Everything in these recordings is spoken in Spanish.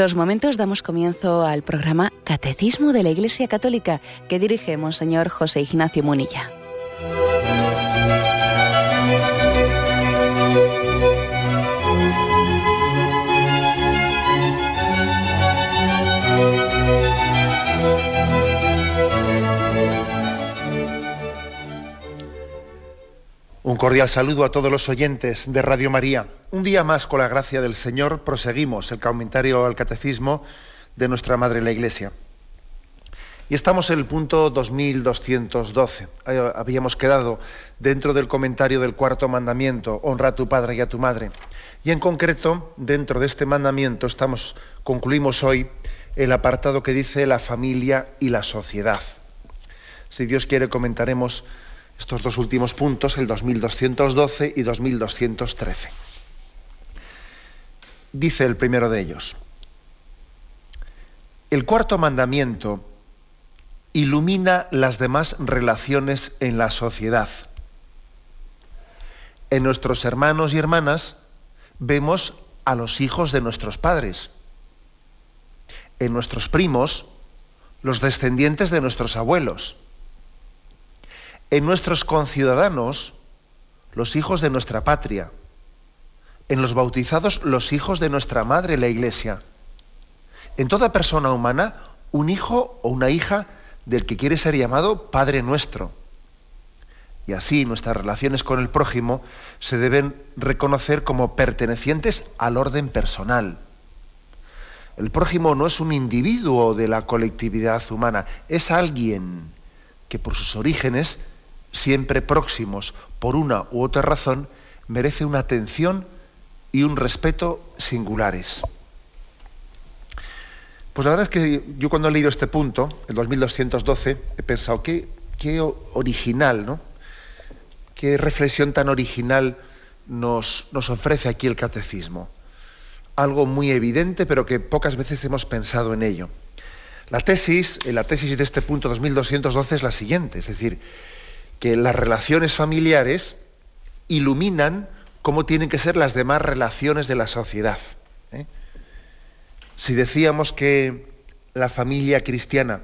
En estos momentos damos comienzo al programa Catecismo de la Iglesia Católica que dirige Monseñor José Ignacio Munilla. Cordial saludo a todos los oyentes de Radio María. Un día más, con la gracia del Señor, proseguimos el comentario al Catecismo de nuestra Madre la Iglesia. Y estamos en el punto 2212. Habíamos quedado dentro del comentario del cuarto mandamiento, honra a tu padre y a tu madre. Y en concreto, dentro de este mandamiento, estamos, concluimos hoy el apartado que dice la familia y la sociedad. Si Dios quiere, comentaremos estos dos últimos puntos, el 2212 y 2213. Dice el primero de ellos, el cuarto mandamiento ilumina las demás relaciones en la sociedad. En nuestros hermanos y hermanas vemos a los hijos de nuestros padres. En nuestros primos, los descendientes de nuestros abuelos en nuestros conciudadanos, los hijos de nuestra patria, en los bautizados, los hijos de nuestra madre, la Iglesia. En toda persona humana, un hijo o una hija del que quiere ser llamado Padre nuestro. Y así nuestras relaciones con el prójimo se deben reconocer como pertenecientes al orden personal. El prójimo no es un individuo de la colectividad humana, es alguien que por sus orígenes siempre próximos por una u otra razón, merece una atención y un respeto singulares. Pues la verdad es que yo cuando he leído este punto, el 2212, he pensado, qué, original, ¿no? Qué reflexión tan original nos, nos ofrece aquí el catecismo. Algo muy evidente, pero que pocas veces hemos pensado en ello. La tesis, la tesis de este punto 2212 es la siguiente, es decir, que las relaciones familiares iluminan cómo tienen que ser las demás relaciones de la sociedad. ¿eh? Si decíamos que la familia cristiana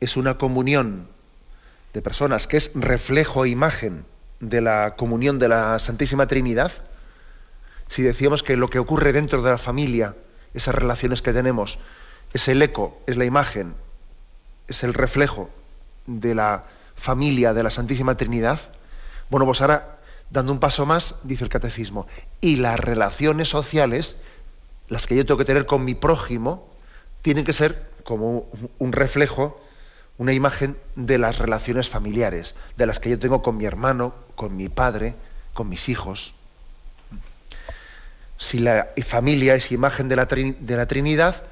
es una comunión de personas que es reflejo e imagen de la comunión de la Santísima Trinidad, si decíamos que lo que ocurre dentro de la familia, esas relaciones que tenemos, es el eco, es la imagen, es el reflejo de la familia de la Santísima Trinidad, bueno, pues ahora, dando un paso más, dice el catecismo, y las relaciones sociales, las que yo tengo que tener con mi prójimo, tienen que ser como un reflejo, una imagen de las relaciones familiares, de las que yo tengo con mi hermano, con mi padre, con mis hijos. Si la familia es imagen de la, de la Trinidad,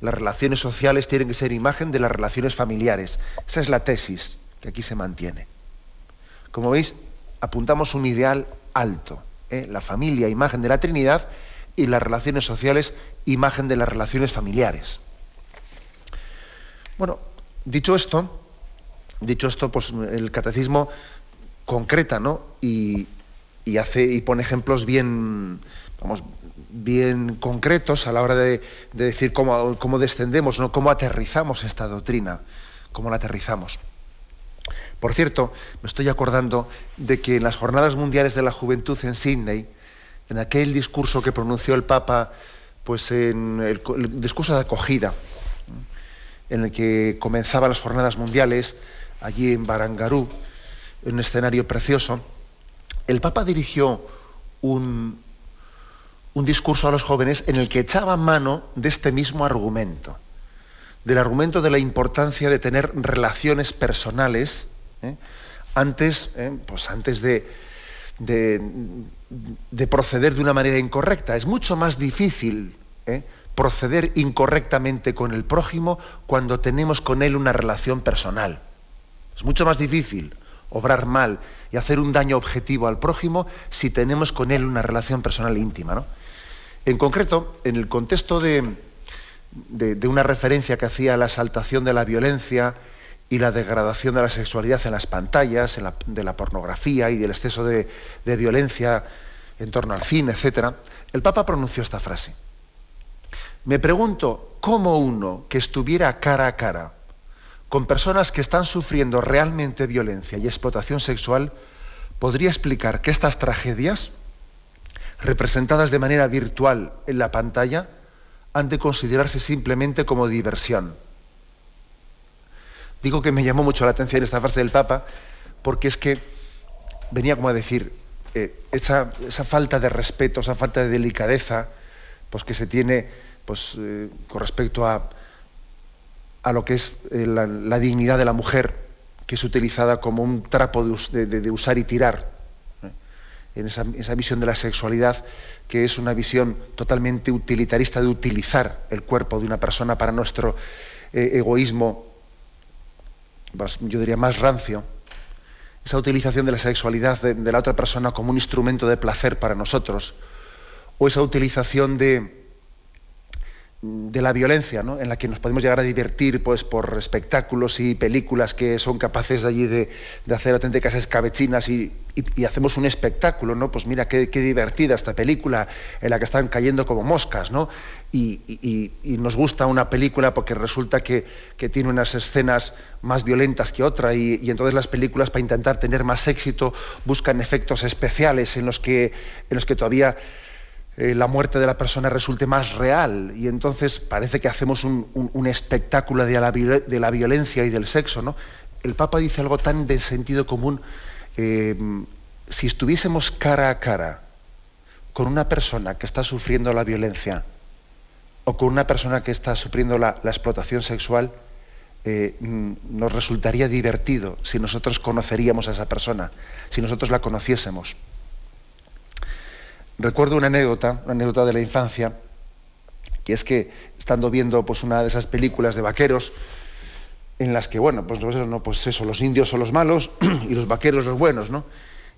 las relaciones sociales tienen que ser imagen de las relaciones familiares. Esa es la tesis que aquí se mantiene. Como veis, apuntamos un ideal alto. ¿eh? La familia, imagen de la Trinidad, y las relaciones sociales, imagen de las relaciones familiares. Bueno, dicho esto, dicho esto, pues el catecismo concreta, ¿no? Y, hace y pone ejemplos bien, vamos, bien concretos a la hora de, decir cómo, cómo, descendemos, ¿no? cómo aterrizamos esta doctrina, cómo la aterrizamos. Por cierto, me estoy acordando de que en las Jornadas Mundiales de la Juventud en Sydney, en aquel discurso que pronunció el Papa, pues en el, discurso de acogida, en el que comenzaban las Jornadas Mundiales, allí en Barangarú, en un escenario precioso, el Papa dirigió un, un discurso a los jóvenes en el que echaba mano de este mismo argumento, del argumento de la importancia de tener relaciones personales ¿eh? Antes, ¿eh? pues antes de, de, proceder de una manera incorrecta. Es mucho más difícil ¿eh? proceder incorrectamente con el prójimo cuando tenemos con él una relación personal. Es mucho más difícil obrar mal y hacer un daño objetivo al prójimo si tenemos con él una relación personal íntima. En concreto, en el contexto de, de, una referencia que hacía a la exaltación de la violencia y la degradación de la sexualidad en las pantallas, de la pornografía y del exceso de, violencia en torno al cine, etc., el Papa pronunció esta frase. Me pregunto cómo uno que estuviera cara a cara con personas que están sufriendo realmente violencia y explotación sexual podría explicar que estas tragedias, representadas de manera virtual en la pantalla, han de considerarse simplemente como diversión. Digo que me llamó mucho la atención esta frase del Papa porque es que venía como a decir, eh, esa, falta de respeto, esa falta de delicadeza pues, que se tiene pues, eh, con respecto a, a, lo que es eh, la, dignidad de la mujer, que es utilizada como un trapo de, usar y tirar, en esa, esa, visión de la sexualidad, que es una visión totalmente utilitarista de utilizar el cuerpo de una persona para nuestro egoísmo, yo diría más rancio esa utilización de la sexualidad de, la otra persona como un instrumento de placer para nosotros, o esa utilización de, de la violencia, ¿no? en la que nos podemos llegar a divertir pues, por espectáculos y películas que son capaces de allí de, hacer auténticas escabechinas y, hacemos un espectáculo, ¿no? Pues mira qué, divertida esta película en la que están cayendo como moscas, ¿no? Y, nos gusta una película porque resulta que, tiene unas escenas más violentas que otra y, entonces las películas para intentar tener más éxito buscan efectos especiales en los que, en los que todavía eh, la muerte de la persona resulte más real y entonces parece que hacemos un, espectáculo de la, de la, violencia y del sexo. ¿no? El Papa dice algo tan de sentido común. Eh, si estuviésemos cara a cara con una persona que está sufriendo la violencia o con una persona que está sufriendo la, explotación sexual, eh, mm, nos resultaría divertido si nosotros conoceríamos a esa persona, si nosotros la conociésemos. Recuerdo una anécdota, una anécdota de la infancia, que es que estando viendo pues, una de esas películas de vaqueros, en las que, bueno, pues, pues, no, pues eso, los indios son los malos y los vaqueros los buenos, ¿no?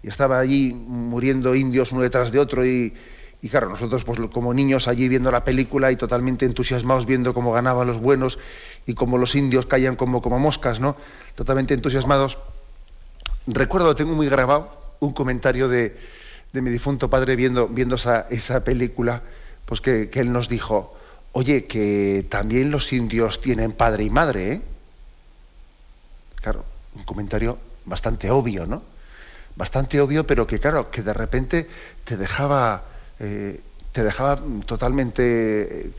Y estaba allí muriendo indios uno detrás de otro y, y claro, nosotros pues como niños allí viendo la película y totalmente entusiasmados viendo cómo ganaban los buenos y cómo los indios caían como, como moscas, ¿no? Totalmente entusiasmados. Recuerdo, tengo muy grabado un comentario de, de mi difunto padre viendo, viendo esa, esa película, pues que, él nos dijo, oye, que también los indios tienen padre y madre, ¿eh? Claro, un comentario bastante obvio, ¿no? Bastante obvio, pero que claro, que de repente te dejaba, eh, te dejaba totalmente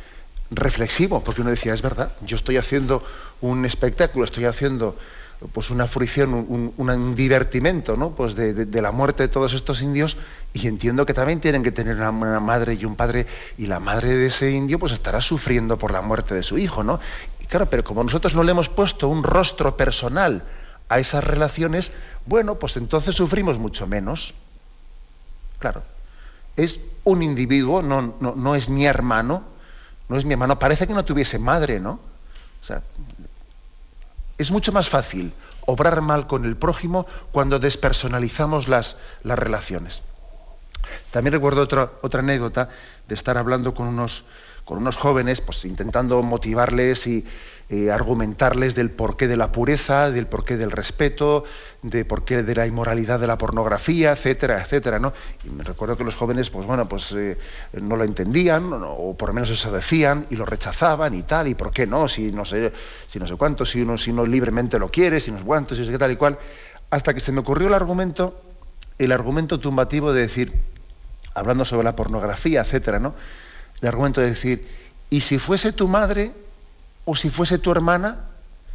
reflexivo, porque uno decía, es verdad, yo estoy haciendo un espectáculo, estoy haciendo pues una fruición, un, divertimento, ¿no? Pues de, la muerte de todos estos indios, y entiendo que también tienen que tener una, madre y un padre, y la madre de ese indio pues estará sufriendo por la muerte de su hijo, ¿no? Claro, pero como nosotros no le hemos puesto un rostro personal a esas relaciones, bueno, pues entonces sufrimos mucho menos. Claro, es un individuo, no, no, no es mi hermano, no es mi hermano, parece que no tuviese madre, ¿no? O sea, es mucho más fácil obrar mal con el prójimo cuando despersonalizamos las, las relaciones. También recuerdo otra, otra anécdota de estar hablando con unos, con unos jóvenes, pues intentando motivarles y eh, argumentarles del porqué de la pureza, del porqué del respeto, de porqué de la inmoralidad de la pornografía, etcétera, etcétera, ¿no? Y me recuerdo que los jóvenes, pues bueno, pues eh, no lo entendían, o por lo menos eso decían, y lo rechazaban y tal, y por qué no, si no sé, si no sé cuánto, si uno, si no libremente lo quiere, si no es cuánto, si es qué tal y cual, hasta que se me ocurrió el argumento, el argumento tumbativo de decir, hablando sobre la pornografía, etcétera, ¿no? El argumento de decir, y si fuese tu madre, o si fuese tu hermana.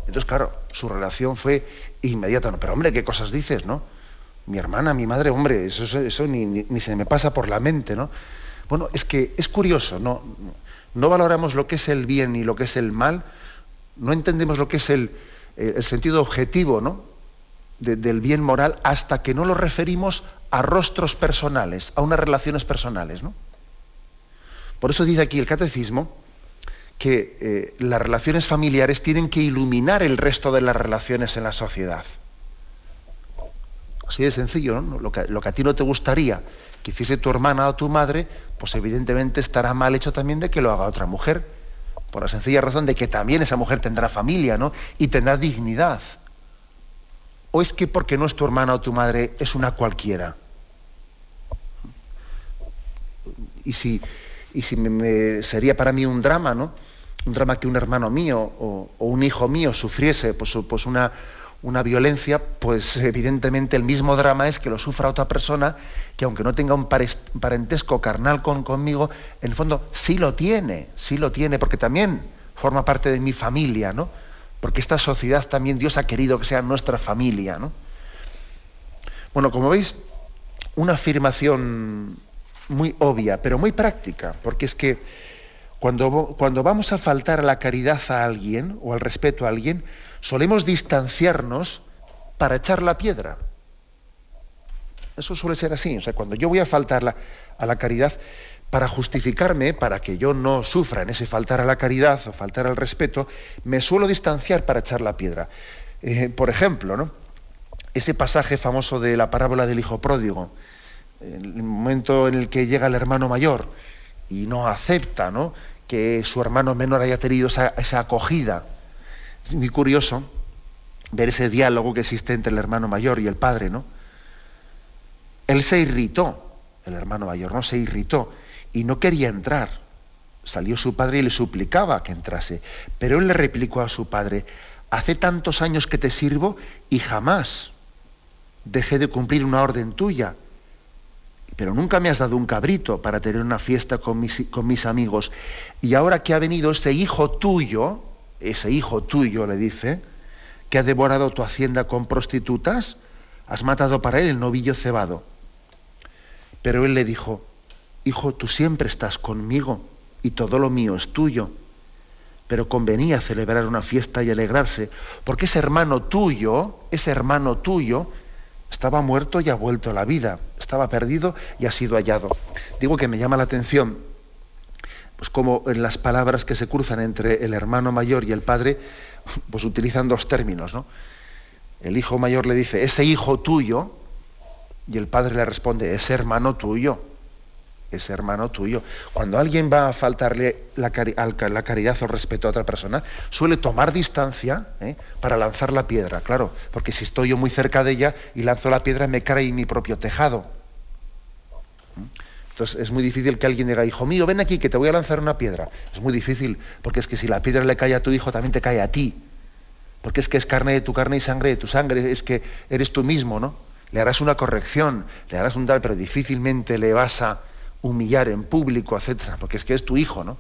Entonces, claro, su relación fue inmediata. No, pero hombre, ¿qué cosas dices, no? Mi hermana, mi madre, hombre, eso, eso ni, se me pasa por la mente, ¿no? Bueno, es que es curioso, ¿no? No valoramos lo que es el bien y lo que es el mal, no entendemos lo que es el, eh, sentido objetivo, ¿no? del bien moral hasta que no lo referimos a rostros personales, a unas relaciones personales, ¿no? Por eso dice aquí el catecismo que eh, las relaciones familiares tienen que iluminar el resto de las relaciones en la sociedad. Así de sencillo, ¿no? Lo que, lo que a ti no te gustaría que hiciese tu hermana o tu madre, pues evidentemente estará mal hecho también de que lo haga otra mujer, por la sencilla razón de que también esa mujer tendrá familia, ¿no? Y tendrá dignidad. ¿O es que porque no es tu hermana o tu madre es una cualquiera? Y si, y si sería para mí un drama, ¿no? Un drama que un hermano mío o, un hijo mío sufriese pues, pues una, violencia, pues evidentemente el mismo drama es que lo sufra otra persona que aunque no tenga un parentesco carnal con, conmigo, en el fondo sí lo tiene, sí lo tiene, porque también forma parte de mi familia, ¿no? Porque esta sociedad también Dios ha querido que sea nuestra familia, ¿no? Bueno, como veis, una afirmación muy obvia, pero muy práctica, porque es que cuando, cuando vamos a faltar a la caridad a alguien o al respeto a alguien, solemos distanciarnos para echar la piedra. Eso suele ser así. O sea, cuando yo voy a faltar a la caridad, para justificarme, para que yo no sufra en ese faltar a la caridad o faltar al respeto, me suelo distanciar para echar la piedra. Eh, por ejemplo, ¿no? ese pasaje famoso de la parábola del hijo pródigo, el momento en el que llega el hermano mayor y no acepta ¿no? que su hermano menor haya tenido esa, esa acogida es muy curioso ver ese diálogo que existe entre el hermano mayor y el padre, ¿no? Él se irritó, el hermano mayor, ¿no? Se irritó y no quería entrar. Salió su padre y le suplicaba que entrase. Pero él le replicó a su padre, hace tantos años que te sirvo y jamás dejé de cumplir una orden tuya. Pero nunca me has dado un cabrito para tener una fiesta con mis, amigos. Y ahora que ha venido ese hijo tuyo, ese hijo tuyo, le dice, que ha devorado tu hacienda con prostitutas, has matado para él el novillo cebado. Pero él le dijo, Hijo, tú siempre estás conmigo y todo lo mío es tuyo. Pero convenía celebrar una fiesta y alegrarse, porque ese hermano tuyo, ese hermano tuyo, estaba muerto y ha vuelto a la vida, estaba perdido y ha sido hallado. Digo que me llama la atención pues como en las palabras que se cruzan entre el hermano mayor y el padre, pues utilizan dos términos, ¿no? El hijo mayor le dice, ese hijo tuyo, y el padre le responde, ese hermano tuyo, ese hermano tuyo. Cuando alguien va a faltarle la, caridad o el respeto a otra persona, suele tomar distancia ¿eh? para lanzar la piedra, claro, porque si estoy yo muy cerca de ella y lanzo la piedra, me cae en mi propio tejado. Entonces es muy difícil que alguien diga, hijo mío, ven aquí que te voy a lanzar una piedra. Es muy difícil, porque es que si la piedra le cae a tu hijo, también te cae a ti. Porque es que es carne de tu carne y sangre de tu sangre, es que eres tú mismo, ¿no? Le harás una corrección, le harás un tal, pero difícilmente le vas a humillar en público, etcétera, porque es que es tu hijo, ¿no?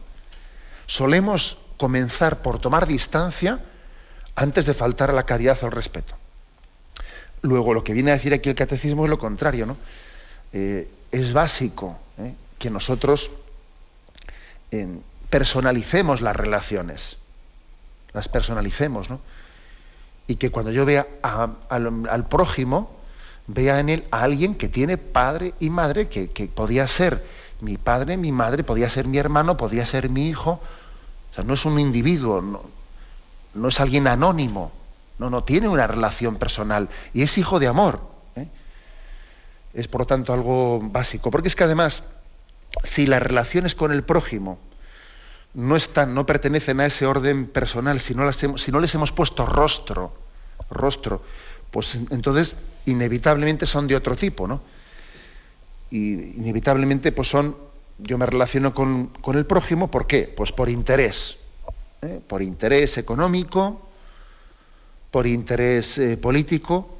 Solemos comenzar por tomar distancia antes de faltar a la caridad o al respeto. Luego, lo que viene a decir aquí el catecismo es lo contrario, ¿no? Eh, es básico ¿eh? que nosotros personalicemos las relaciones, las personalicemos, ¿no? Y que cuando yo vea al, prójimo, vea en él a alguien que tiene padre y madre, que, podía ser mi padre, mi madre, podía ser mi hermano, podía ser mi hijo. O sea, no es un individuo, no, no es alguien anónimo, no, no, tiene una relación personal y es hijo de amor es por lo tanto algo básico. Porque es que además, si las relaciones con el prójimo no están, no pertenecen a ese orden personal, si no, si no les hemos puesto rostro, rostro, pues entonces inevitablemente son de otro tipo, ¿no? Y inevitablemente pues son, yo me relaciono con, el prójimo, ¿por qué? Pues por interés, ¿eh? por interés económico, por interés eh, político,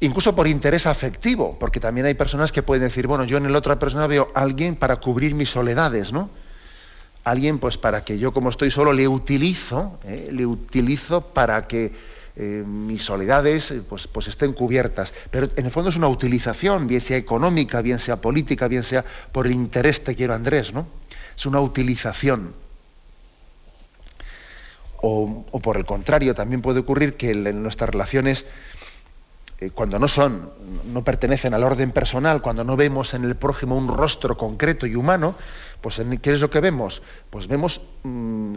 incluso por interés afectivo, porque también hay personas que pueden decir, bueno, yo en la otra persona veo a alguien para cubrir mis soledades, ¿no? Alguien, pues para que yo como estoy solo le utilizo, ¿eh? le utilizo para que eh, mis soledades eh, pues, pues estén cubiertas. Pero en el fondo es una utilización, bien sea económica, bien sea política, bien sea por el interés te quiero Andrés, ¿no? Es una utilización. O, o por el contrario, también puede ocurrir que en nuestras relaciones eh, cuando no son, no pertenecen al orden personal, cuando no vemos en el prójimo un rostro concreto y humano, pues ¿qué es lo que vemos? Pues vemos mm,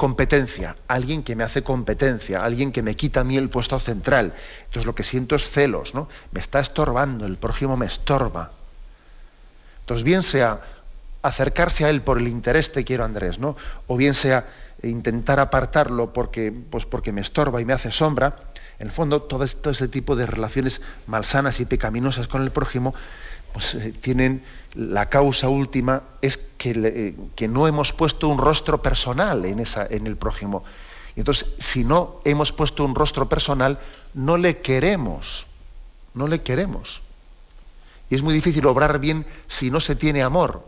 competencia, alguien que me hace competencia, alguien que me quita a mí el puesto central. Entonces lo que siento es celos, ¿no? Me está estorbando, el prójimo me estorba. Entonces bien sea acercarse a él por el interés te quiero Andrés, ¿no? O bien sea intentar apartarlo porque, pues porque me estorba y me hace sombra, en el fondo, todo, este tipo de relaciones malsanas y pecaminosas con el prójimo pues, eh, tienen la causa última es que, eh, que, no hemos puesto un rostro personal en, el prójimo. Y entonces, si no hemos puesto un rostro personal, no le queremos, no le queremos. Y es muy difícil obrar bien si no se tiene amor.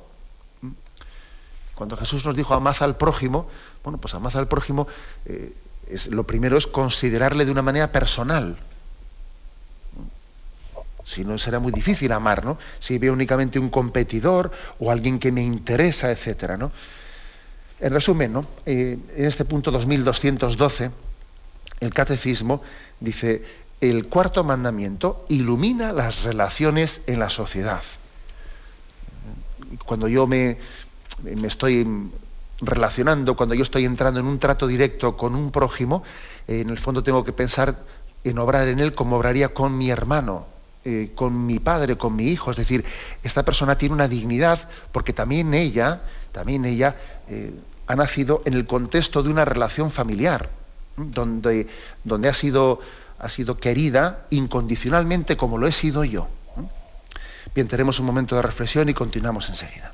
Cuando Jesús nos dijo amad al prójimo, bueno, pues amad al prójimo, eh, lo primero es considerarle de una manera personal. Si no, será muy difícil amar, ¿no? Si veo únicamente un competidor o alguien que me interesa, etcétera, ¿no? En resumen, ¿no? Eh, en este punto 2212, el catecismo dice, el cuarto mandamiento ilumina las relaciones en la sociedad. Cuando yo me, estoy relacionando, cuando yo estoy entrando en un trato directo con un prójimo, eh, en el fondo tengo que pensar en obrar en él como obraría con mi hermano, eh, con mi padre, con mi hijo. Es decir, esta persona tiene una dignidad porque también ella, también ella eh, ha nacido en el contexto de una relación familiar, donde, donde ha, sido, ha sido querida incondicionalmente como lo he sido yo. Bien, tenemos un momento de reflexión y continuamos enseguida.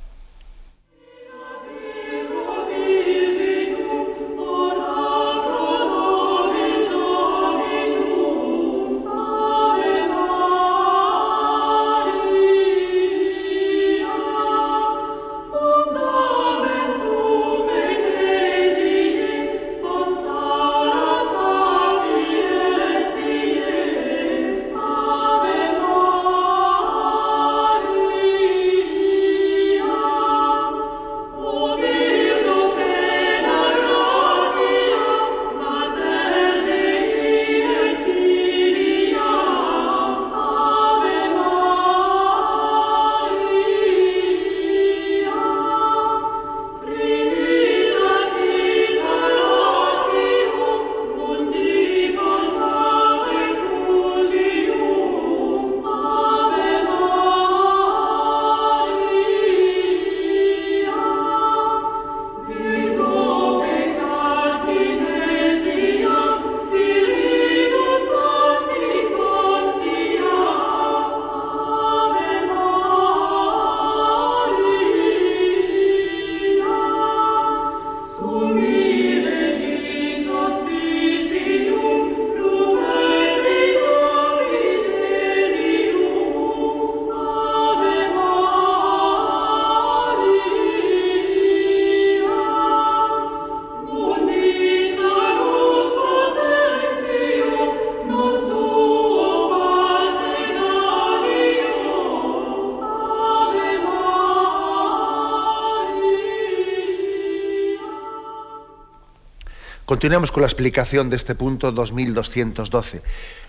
Continuamos con la explicación de este punto 2212.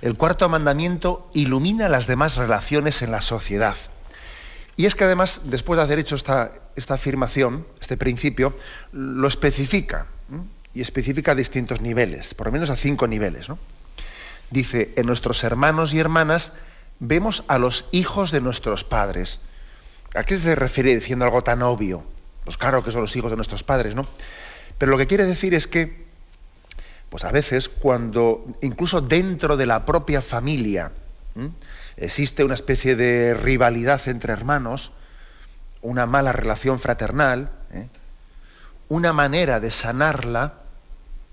El cuarto mandamiento ilumina las demás relaciones en la sociedad. Y es que además, después de haber hecho esta, afirmación, este principio, lo especifica. Y especifica a distintos niveles, por lo menos a cinco niveles. Dice, en nuestros hermanos y hermanas vemos a los hijos de nuestros padres. ¿A qué se refiere diciendo algo tan obvio? Pues claro que son los hijos de nuestros padres, ¿no? Pero lo que quiere decir es que pues a veces cuando incluso dentro de la propia familia existe una especie de rivalidad entre hermanos, una mala relación fraternal, ¿eh? una manera de sanarla,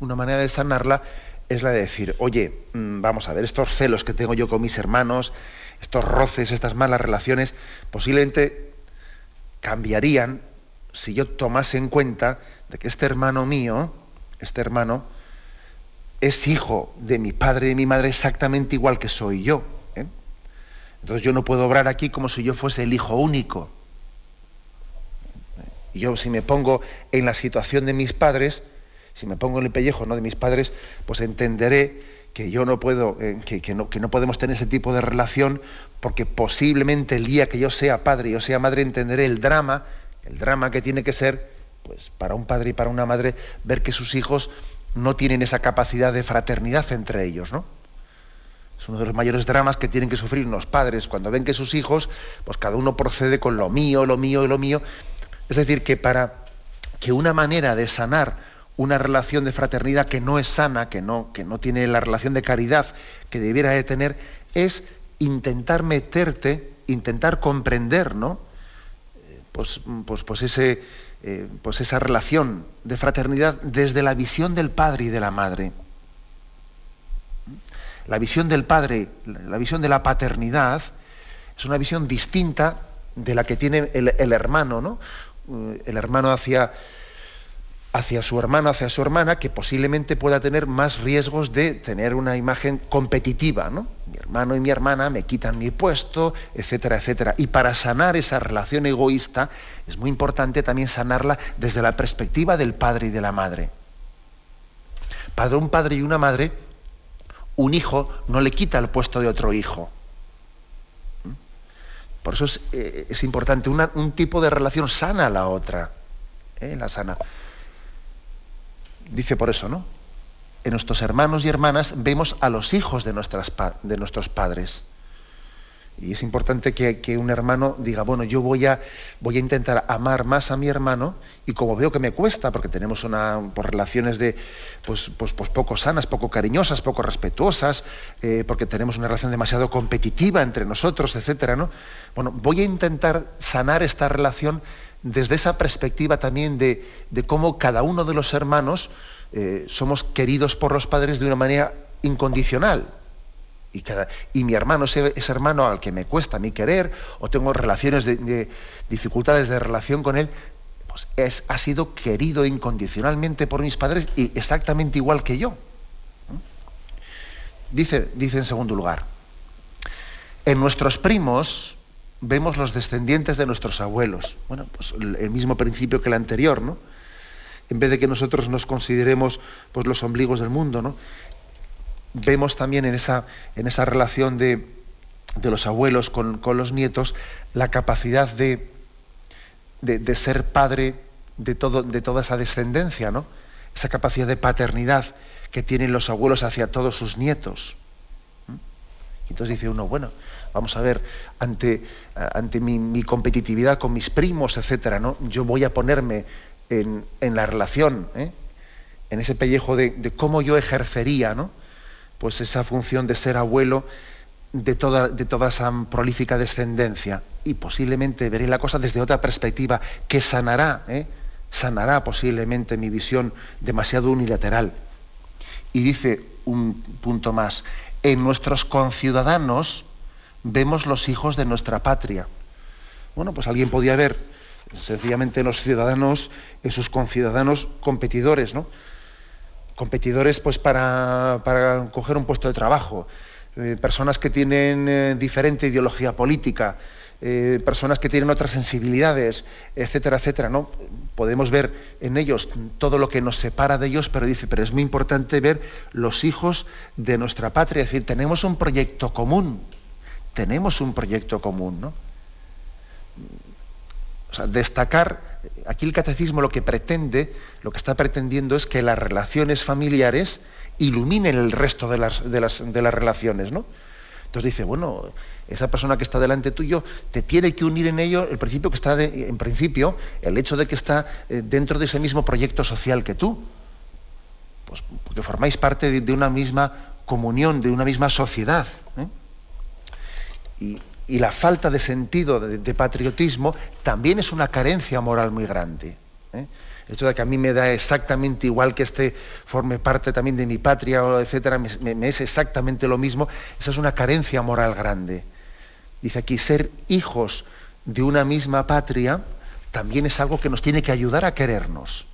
una manera de sanarla es la de decir, oye, mm, vamos a ver, estos celos que tengo yo con mis hermanos, estos roces, estas malas relaciones, posiblemente cambiarían si yo tomase en cuenta de que este hermano mío, este hermano, es hijo de mi padre y de mi madre exactamente igual que soy yo. ¿eh? Entonces yo no puedo obrar aquí como si yo fuese el hijo único. Y yo si me pongo en la situación de mis padres, si me pongo en el pellejo ¿no? de mis padres, pues entenderé que yo no puedo, eh, que, no, que no podemos tener ese tipo de relación, porque posiblemente el día que yo sea padre y yo sea madre entenderé el drama, el drama que tiene que ser, pues para un padre y para una madre, ver que sus hijos no tienen esa capacidad de fraternidad entre ellos, ¿no? Es uno de los mayores dramas que tienen que sufrir los padres cuando ven que sus hijos, pues cada uno procede con lo mío, lo mío y lo mío. Es decir, que para que una manera de sanar una relación de fraternidad que no es sana, que no, que no tiene la relación de caridad que debiera de tener, es intentar meterte intentar comprender, ¿no? Eh, pues, pues, pues, ese, eh, pues esa relación de fraternidad desde la visión del padre y de la madre. La visión del padre, la visión de la paternidad, es una visión distinta de la que tiene el, el hermano, ¿no? Eh, el hermano hacia, hacia su hermano, hacia su hermana, que posiblemente pueda tener más riesgos de tener una imagen competitiva, ¿no? Mi hermano y mi hermana me quitan mi puesto, etcétera, etcétera. Y para sanar esa relación egoísta es muy importante también sanarla desde la perspectiva del padre y de la madre. Padre, un padre y una madre, un hijo no le quita el puesto de otro hijo. ¿Mm? Por eso es, eh, importante, un tipo de relación sana a la otra. ¿eh? La sana dice por eso, ¿no? En nuestros hermanos y hermanas vemos a los hijos de, de nuestros padres. Y es importante que, que, un hermano diga, bueno, yo voy a, voy a intentar amar más a mi hermano y como veo que me cuesta, porque tenemos una, pues, relaciones de, pues, pues, pues, poco sanas, poco cariñosas, poco respetuosas, eh, porque tenemos una relación demasiado competitiva entre nosotros, etcétera, ¿no? Bueno, voy a intentar sanar esta relación desde esa perspectiva también de, cómo cada uno de los hermanos eh, somos queridos por los padres de una manera incondicional. Y, y mi hermano, ese, hermano al que me cuesta a mí querer, o tengo relaciones de, de dificultades de relación con él, pues es, ha sido querido incondicionalmente por mis padres y exactamente igual que yo. Dice, dice en segundo lugar, en nuestros primos, vemos los descendientes de nuestros abuelos. Bueno, pues el mismo principio que el anterior, ¿no? En vez de que nosotros nos consideremos pues, los ombligos del mundo, ¿no? Vemos también en esa, en esa relación de, de los abuelos con, con, los nietos la capacidad de, de, ser padre de, todo, de toda esa descendencia, ¿no? Esa capacidad de paternidad que tienen los abuelos hacia todos sus nietos. Entonces dice uno, bueno, vamos a ver, ante, ante mi, competitividad con mis primos, etcétera, ¿no? Yo voy a ponerme en, en la relación, ¿eh? en ese pellejo de, de, cómo yo ejercería, ¿no? Pues esa función de ser abuelo de toda, de toda esa prolífica descendencia. Y posiblemente veré la cosa desde otra perspectiva que sanará, ¿eh? sanará posiblemente mi visión demasiado unilateral. Y dice un punto más, en nuestros conciudadanos vemos los hijos de nuestra patria. Bueno, pues alguien podía ver sencillamente los ciudadanos, en sus conciudadanos competidores, ¿no? Competidores pues para, para coger un puesto de trabajo, eh, personas que tienen eh, diferente ideología política, eh, personas que tienen otras sensibilidades, etcétera, etcétera, ¿no? Podemos ver en ellos todo lo que nos separa de ellos, pero dice, pero es muy importante ver los hijos de nuestra patria, es decir, tenemos un proyecto común, tenemos un proyecto común, ¿no? O sea, destacar, aquí el catecismo lo que pretende, lo que está pretendiendo es que las relaciones familiares iluminen el resto de las, de las, de las relaciones, ¿no? Entonces dice, bueno, esa persona que está delante tuyo te tiene que unir en ello el principio que está de, en principio el hecho de que está eh, dentro de ese mismo proyecto social que tú pues porque formáis parte de, de una misma comunión de una misma sociedad ¿eh? Y, la falta de sentido de, patriotismo también es una carencia moral muy grande ¿eh? hecho de que a mí me da exactamente igual que este forme parte también de mi patria, etcétera, me, es exactamente lo mismo, esa es una carencia moral grande. Dice aquí, ser hijos de una misma patria también es algo que nos tiene que ayudar a querernos.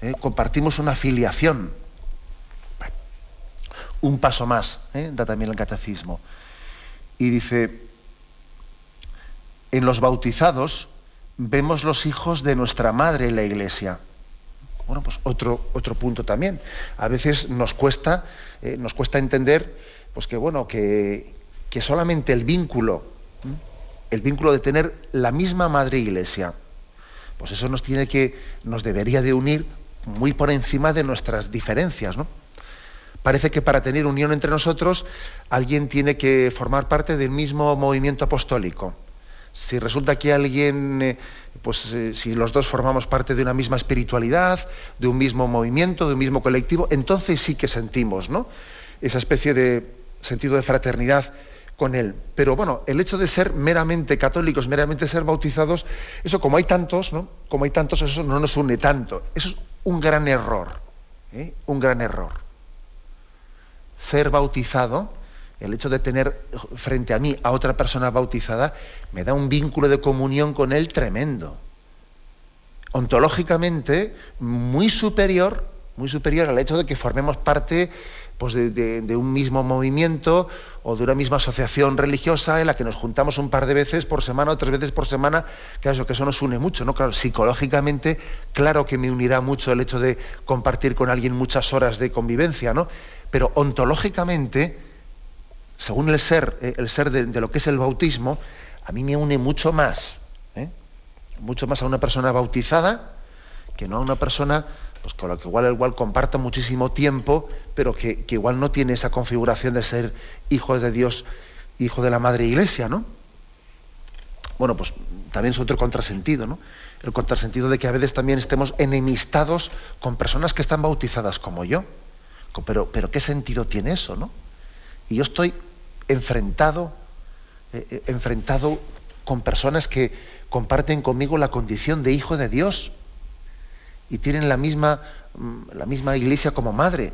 ¿Eh? Compartimos una filiación. Un paso más, ¿eh? da también el catecismo. Y dice, en los bautizados vemos los hijos de nuestra madre la iglesia. Bueno, pues otro, otro punto también. A veces nos cuesta, eh, nos cuesta entender pues que, bueno, que, que solamente el vínculo, el vínculo de tener la misma madre iglesia, pues eso nos tiene que, nos debería de unir muy por encima de nuestras diferencias, ¿no? Parece que para tener unión entre nosotros alguien tiene que formar parte del mismo movimiento apostólico. Si resulta que alguien, eh, pues eh, si los dos formamos parte de una misma espiritualidad, de un mismo movimiento, de un mismo colectivo, entonces sí que sentimos, ¿no? Esa especie de sentido de fraternidad con él. Pero bueno, el hecho de ser meramente católicos, meramente ser bautizados, eso como hay tantos, ¿no? Como hay tantos, eso no nos une tanto. Eso es un gran error. ¿eh? Un gran error. Ser bautizado, el hecho de tener frente a mí a otra persona bautizada, me da un vínculo de comunión con él tremendo. Ontológicamente, muy superior, muy superior al hecho de que formemos parte pues de, un mismo movimiento o de una misma asociación religiosa en la que nos juntamos un par de veces por semana o tres veces por semana, claro, que eso nos une mucho, ¿no? Claro, psicológicamente, claro que me unirá mucho el hecho de compartir con alguien muchas horas de convivencia, ¿no? Pero ontológicamente, según el ser, eh, el ser de, lo que es el bautismo, a mí me une mucho más, ¿eh? mucho más a una persona bautizada que no a una persona pues con la que igual, igual comparta muchísimo tiempo, pero que, igual no tiene esa configuración de ser hijo de Dios, hijo de la Madre Iglesia, ¿no? Bueno, pues también es otro contrasentido, ¿no? El contrasentido de que a veces también estemos enemistados con personas que están bautizadas como yo. Pero, pero ¿qué sentido tiene eso, no? Y yo estoy enfrentado, eh, eh, enfrentado con personas que comparten conmigo la condición de hijo de Dios y tienen la misma, la misma iglesia como madre.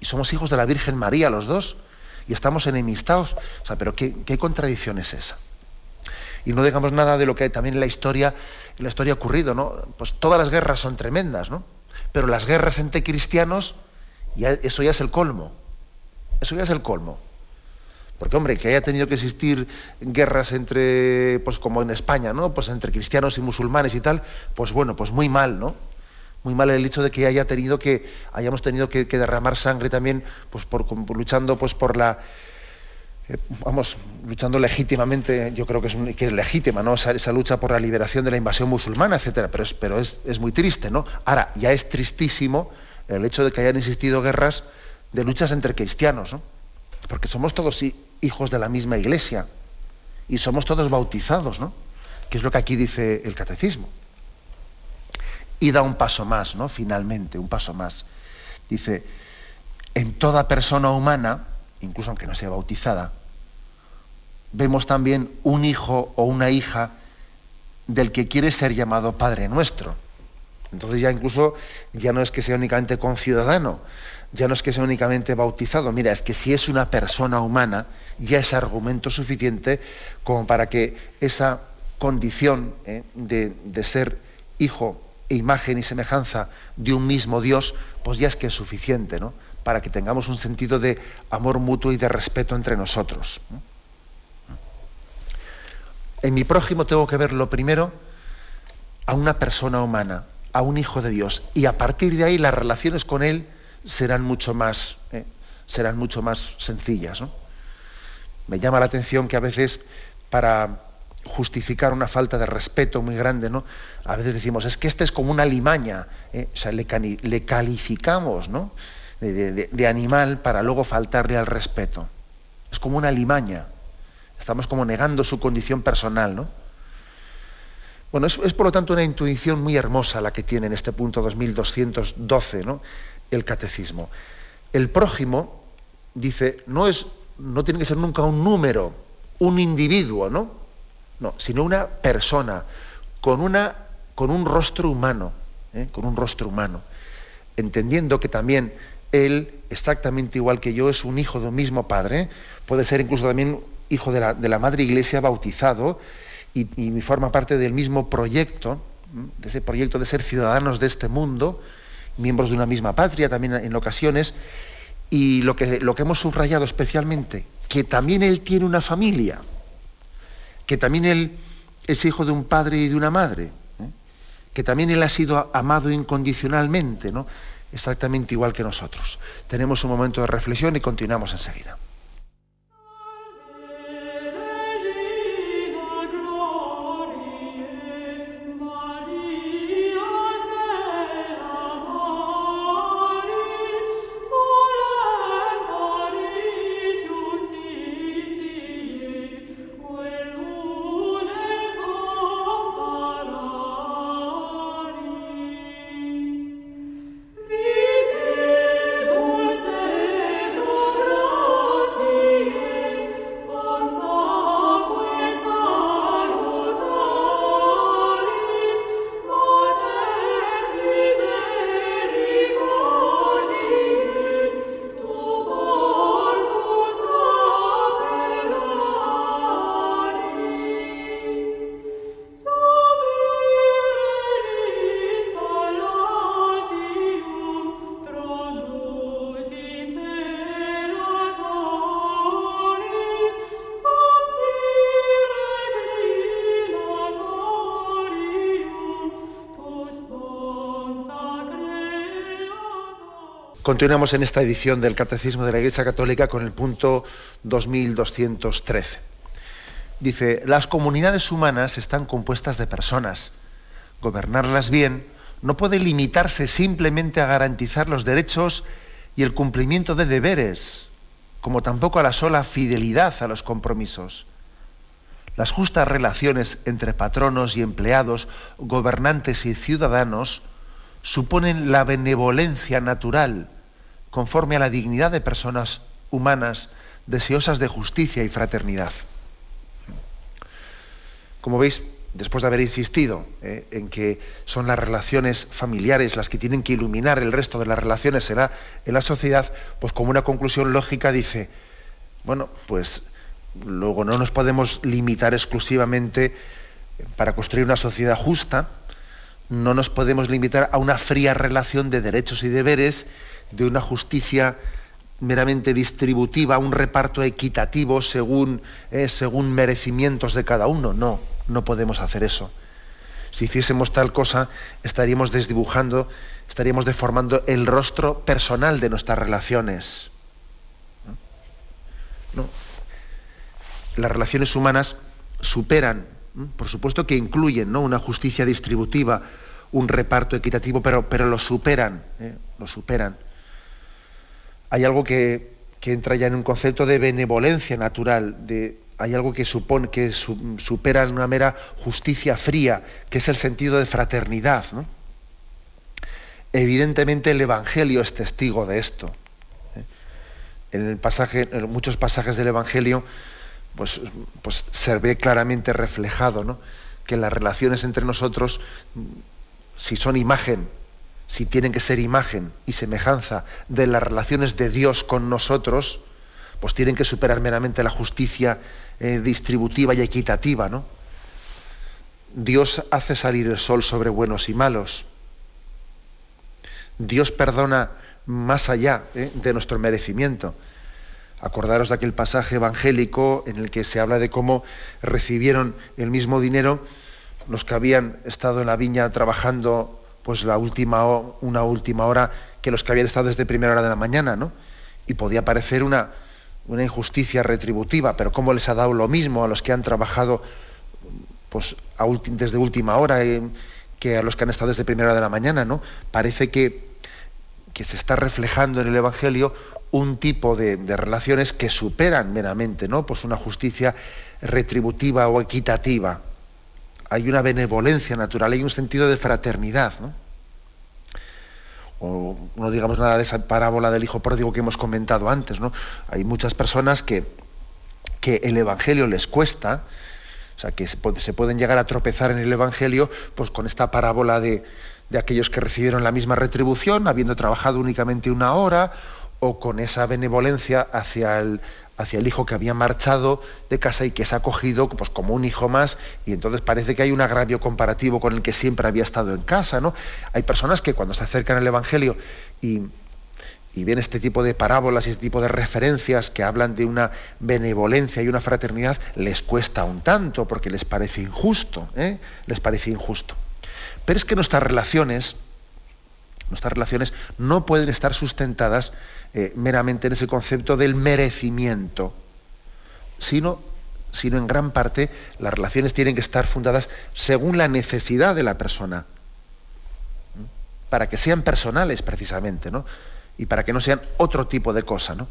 Y somos hijos de la Virgen María los dos. Y estamos enemistados. O sea, pero ¿qué, contradicción es esa? Y no digamos nada de lo que también en la historia, en la historia ha ocurrido, ¿no? Pues todas las guerras son tremendas, ¿no? Pero las guerras entre cristianos, ya, eso ya es el colmo. Eso ya es el colmo. Porque, hombre, que haya tenido que existir guerras entre, pues como en España, ¿no? Pues entre cristianos y musulmanes y tal, pues bueno, pues muy mal, ¿no? Muy mal el hecho de que haya tenido que, hayamos tenido que, derramar sangre también, pues por, luchando pues por la, eh, vamos, luchando legítimamente, yo creo que es, legítima, ¿no? Esa, lucha por la liberación de la invasión musulmana, etcétera, pero es, pero es, es muy triste, ¿no? Ahora, ya es tristísimo el hecho de que hayan existido guerras de luchas entre cristianos, ¿no? Porque somos todos hijos de la misma iglesia y somos todos bautizados, ¿no? Que es lo que aquí dice el catecismo. Y da un paso más, ¿no? Finalmente, un paso más. Dice, en toda persona humana, incluso aunque no sea bautizada, vemos también un hijo o una hija del que quiere ser llamado Padre nuestro. Entonces ya incluso ya no es que sea únicamente conciudadano, ya no es que sea únicamente bautizado, mira, es que si es una persona humana, ya es argumento suficiente como para que esa condición ¿eh? de, ser hijo e imagen y semejanza de un mismo Dios, pues ya es que es suficiente, ¿no? Para que tengamos un sentido de amor mutuo y de respeto entre nosotros. En mi prójimo tengo que ver lo primero a una persona humana, a un hijo de Dios, y a partir de ahí las relaciones con él serán mucho más, ¿eh? serán mucho más sencillas. Me llama la atención que a veces para justificar una falta de respeto muy grande, ¿no? A veces decimos, es que este es como una limaña, ¿eh? o sea, le, calificamos, ¿no? De, animal para luego faltarle al respeto. Es como una limaña. Estamos como negando su condición personal, ¿no? Bueno, es, es, por lo tanto una intuición muy hermosa la que tiene en este punto 2212, ¿no? El catecismo. El prójimo, dice, no, es, no tiene que ser nunca un número, un individuo, ¿no? No, sino una persona con, una, con un rostro humano, ¿eh? con un rostro humano, entendiendo que también él, exactamente igual que yo, es un hijo de un mismo padre, puede ser incluso también hijo de la, madre iglesia bautizado y, y, forma parte del mismo proyecto, de ese proyecto de ser ciudadanos de este mundo, miembros de una misma patria también en ocasiones, y lo que, lo que hemos subrayado especialmente, que también él tiene una familia, que también él es hijo de un padre y de una madre, ¿eh? que también él ha sido amado incondicionalmente, ¿no? exactamente igual que nosotros. Tenemos un momento de reflexión y continuamos enseguida. Continuamos en esta edición del Catecismo de la Iglesia Católica con el punto 2213. Dice, las comunidades humanas están compuestas de personas. Gobernarlas bien no puede limitarse simplemente a garantizar los derechos y el cumplimiento de deberes, como tampoco a la sola fidelidad a los compromisos. Las justas relaciones entre patronos y empleados, gobernantes y ciudadanos suponen la benevolencia natural conforme a la dignidad de personas humanas deseosas de justicia y fraternidad. Como veis, después de haber insistido eh, en que son las relaciones familiares las que tienen que iluminar el resto de las relaciones en la, en la sociedad, pues como una conclusión lógica dice, bueno, pues luego no nos podemos limitar exclusivamente para construir una sociedad justa, no nos podemos limitar a una fría relación de derechos y deberes de una justicia meramente distributiva, un reparto equitativo según, eh, según merecimientos de cada uno. No, no podemos hacer eso. Si hiciésemos tal cosa, estaríamos desdibujando, estaríamos deformando el rostro personal de nuestras relaciones. ¿No? Las relaciones humanas superan, por supuesto que incluyen ¿no? una justicia distributiva, un reparto equitativo, pero, pero superan, ¿eh? lo superan hay algo que, entra ya en un concepto de benevolencia natural, hay algo que supone que supera una mera justicia fría, que es el sentido de fraternidad. Evidentemente el Evangelio es testigo de esto. ¿eh? En muchos pasajes del Evangelio, pues, pues se ve claramente reflejado ¿no? que las relaciones entre nosotros, si son imagen si tienen que ser imagen y semejanza de las relaciones de Dios con nosotros, pues tienen que superar meramente la justicia eh, distributiva y equitativa, ¿no? Dios hace salir el sol sobre buenos y malos. Dios perdona más allá eh, de nuestro merecimiento. Acordaros de aquel pasaje evangélico en el que se habla de cómo recibieron el mismo dinero los que habían estado en la viña trabajando pues la última, una última hora que los que habían estado desde primera hora de la mañana, ¿no? Y podía parecer una, una injusticia retributiva, pero ¿cómo les ha dado lo mismo a los que han trabajado pues, desde última hora eh, que a los que han estado desde primera hora de la mañana, ¿no? Parece que, que se está reflejando en el Evangelio un tipo de, de, relaciones que superan meramente, ¿no? Pues una justicia retributiva o equitativa hay una benevolencia natural, hay un sentido de fraternidad. ¿no? O no digamos nada de esa parábola del hijo pródigo que hemos comentado antes. ¿no? Hay muchas personas que, que el Evangelio les cuesta, o sea, que se, pueden llegar a tropezar en el Evangelio pues, con esta parábola de, de aquellos que recibieron la misma retribución, habiendo trabajado únicamente una hora, o con esa benevolencia hacia el, hacia el hijo que había marchado de casa y que se ha cogido pues, como un hijo más, y entonces parece que hay un agravio comparativo con el que siempre había estado en casa. ¿no? Hay personas que cuando se acercan al Evangelio y, y ven este tipo de parábolas y este tipo de referencias que hablan de una benevolencia y una fraternidad, les cuesta un tanto porque les parece injusto, ¿eh? les parece injusto. Pero es que nuestras relaciones, nuestras relaciones no pueden estar sustentadas eh, meramente en ese concepto del merecimiento, sino, sino en gran parte las relaciones tienen que estar fundadas según la necesidad de la persona, para que sean personales precisamente, ¿no? y para que no sean otro tipo de cosa. ¿no?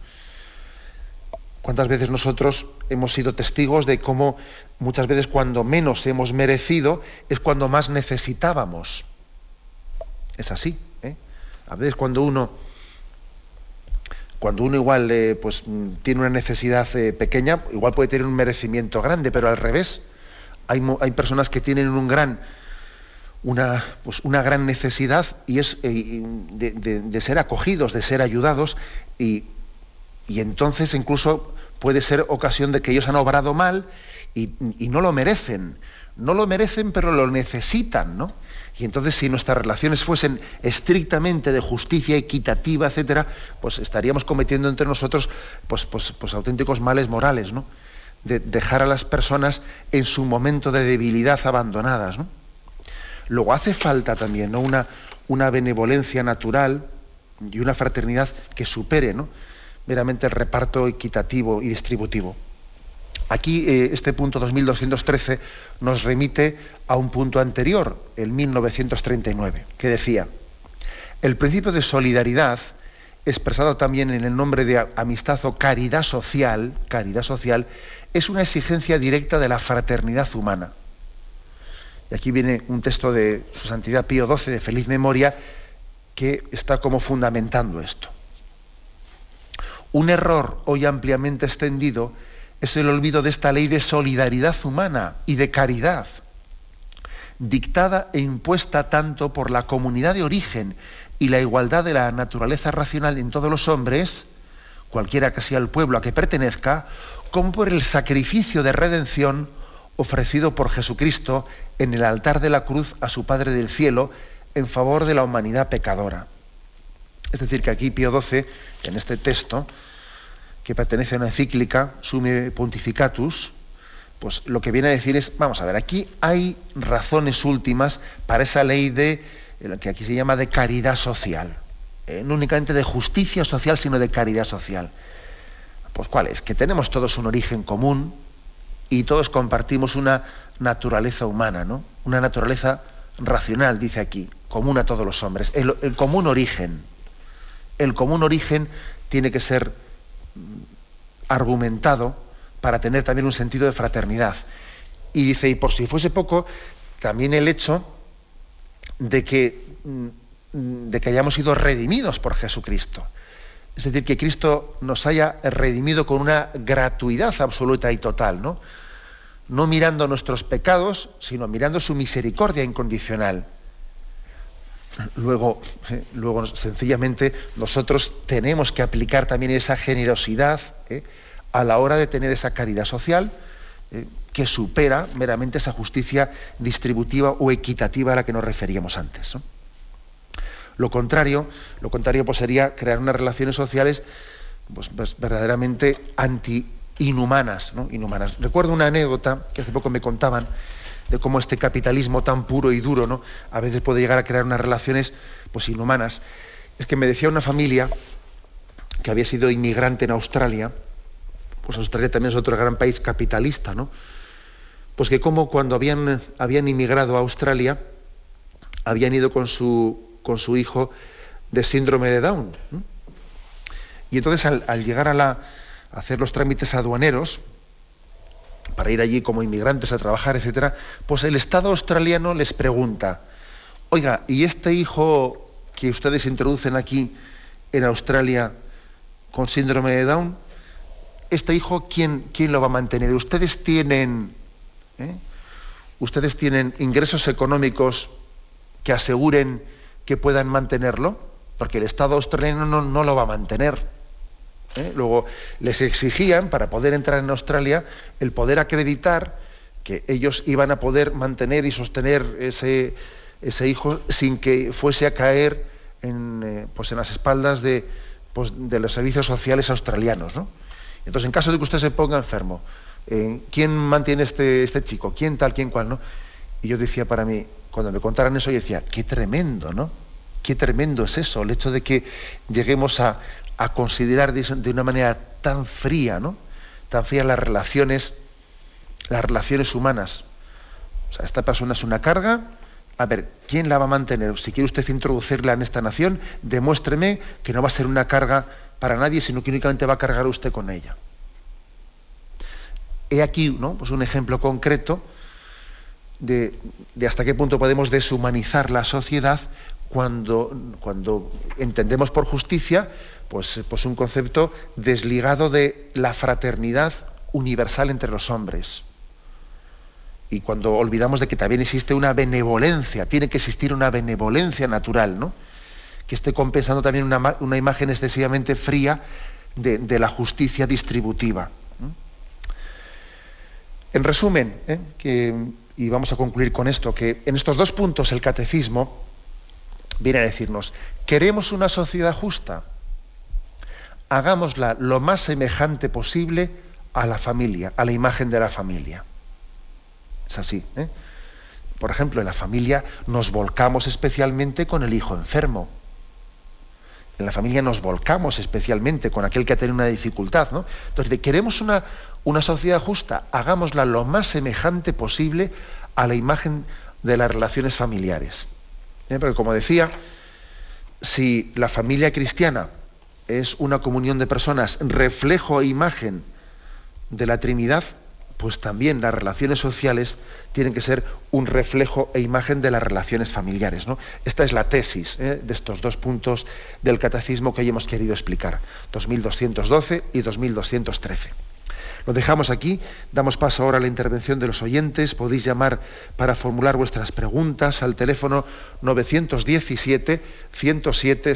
¿Cuántas veces nosotros hemos sido testigos de cómo muchas veces cuando menos hemos merecido es cuando más necesitábamos? Es así. ¿eh? A veces cuando uno cuando uno igual eh, pues, tiene una necesidad eh, pequeña, igual puede tener un merecimiento grande, pero al revés, hay, personas que tienen un gran, una, pues, gran necesidad y es eh, de, ser acogidos, de ser ayudados, y, y, entonces incluso puede ser ocasión de que ellos han obrado mal y, y no lo merecen. No lo merecen, pero lo necesitan, ¿no? Y entonces si nuestras relaciones fuesen estrictamente de justicia equitativa, etcétera, pues estaríamos cometiendo entre nosotros pues, pues, pues auténticos males morales, ¿no? De dejar a las personas en su momento de debilidad abandonadas, ¿no? Luego hace falta también ¿no? una, benevolencia natural y una fraternidad que supere ¿no? meramente el reparto equitativo y distributivo. Aquí eh, este punto 2213 nos remite a un punto anterior, el 1939, que decía, el principio de solidaridad, expresado también en el nombre de amistad o caridad social, caridad social, es una exigencia directa de la fraternidad humana. Y aquí viene un texto de Su Santidad Pío XII de Feliz Memoria que está como fundamentando esto. Un error hoy ampliamente extendido es el olvido de esta ley de solidaridad humana y de caridad, dictada e impuesta tanto por la comunidad de origen y la igualdad de la naturaleza racional en todos los hombres, cualquiera que sea el pueblo a que pertenezca, como por el sacrificio de redención ofrecido por Jesucristo en el altar de la cruz a su Padre del Cielo en favor de la humanidad pecadora. Es decir, que aquí Pío XII, en este texto, que pertenece a una encíclica, Sume Pontificatus, pues lo que viene a decir es, vamos a ver, aquí hay razones últimas para esa ley de, lo que aquí se llama de caridad social. Eh, no únicamente de justicia social, sino de caridad social. Pues cuál es? Que tenemos todos un origen común y todos compartimos una naturaleza humana, ¿no? Una naturaleza racional, dice aquí, común a todos los hombres. El, común origen. El común origen tiene que ser mm, argumentado para tener también un sentido de fraternidad. Y dice, y por si fuese poco, también el hecho de que, mm, de que hayamos sido redimidos por Jesucristo. Es decir, que Cristo nos haya redimido con una gratuidad absoluta y total, ¿no? No mirando nuestros pecados, sino mirando su misericordia incondicional. Luego, eh, luego sencillamente, nosotros tenemos que aplicar también esa generosidad eh, a la hora de tener esa caridad social eh, que supera meramente esa justicia distributiva o equitativa a la que nos referíamos antes. Lo contrario, lo contrario pues, sería crear unas relaciones sociales pues, pues verdaderamente anti-inhumanas. ¿no? Inhumanas. Recuerdo una anécdota que hace poco me contaban de cómo este capitalismo tan puro y duro ¿no? a veces puede llegar a crear unas relaciones pues, inhumanas. Es que me decía una familia que había sido inmigrante en Australia, pues Australia también es otro gran país capitalista, ¿no? Pues que como cuando habían, habían inmigrado a Australia, habían ido con su con su hijo de síndrome de Down. Y entonces al, llegar a, la, hacer los trámites aduaneros, para ir allí como inmigrantes a trabajar, etcétera, pues el Estado australiano les pregunta, oiga, ¿y este hijo que ustedes introducen aquí en Australia con síndrome de Down, este hijo quién, quién lo va a mantener? ¿Ustedes tienen, eh? ustedes tienen ingresos económicos que aseguren que puedan mantenerlo, porque el Estado australiano no, lo va a mantener. ¿eh? Luego les exigían, para poder entrar en Australia, el poder acreditar que ellos iban a poder mantener y sostener ese, ese hijo sin que fuese a caer en, eh, pues en las espaldas de, pues de, los servicios sociales australianos. ¿no? Entonces, en caso de que usted se ponga enfermo, ¿quién mantiene este, este chico? ¿Quién tal, quién cual? ¿no? Y yo decía para mí, cuando me contaran eso, yo decía, qué tremendo, ¿no? Qué tremendo es eso, el hecho de que lleguemos a, considerar de, una manera tan fría, ¿no? Tan fría las relaciones, las relaciones humanas. O sea, esta persona es una carga, a ver, ¿quién la va a mantener? Si quiere usted introducirla en esta nación, demuéstreme que no va a ser una carga para nadie, sino que únicamente va a cargar usted con ella. He aquí ¿no? pues un ejemplo concreto de, hasta qué punto podemos deshumanizar la sociedad cuando, cuando entendemos por justicia pues, pues un concepto desligado de la fraternidad universal entre los hombres. Y cuando olvidamos de que también existe una benevolencia, tiene que existir una benevolencia natural, ¿no? Que esté compensando también una, imagen excesivamente fría de, la justicia distributiva. En resumen, ¿eh? y vamos a concluir con esto, que en estos dos puntos el catecismo viene a decirnos, queremos una sociedad justa, hagámosla lo más semejante posible a la familia, a la imagen de la familia. Es así. ¿eh? Por ejemplo, en la familia nos volcamos especialmente con el hijo enfermo. En la familia nos volcamos especialmente con aquel que ha tenido una dificultad, ¿no? Entonces, queremos una, una sociedad justa, hagámosla lo más semejante posible a la imagen de las relaciones familiares. ¿Eh? Porque como decía, si la familia cristiana es una comunión de personas, reflejo e imagen de la Trinidad, pues también las relaciones sociales tienen que ser un reflejo e imagen de las relaciones familiares. ¿no? Esta es la tesis ¿eh? de estos dos puntos del catecismo que hoy hemos querido explicar, 2212 y 2213. Lo dejamos aquí, damos paso ahora a la intervención de los oyentes. Podéis llamar para formular vuestras preguntas al teléfono 917 107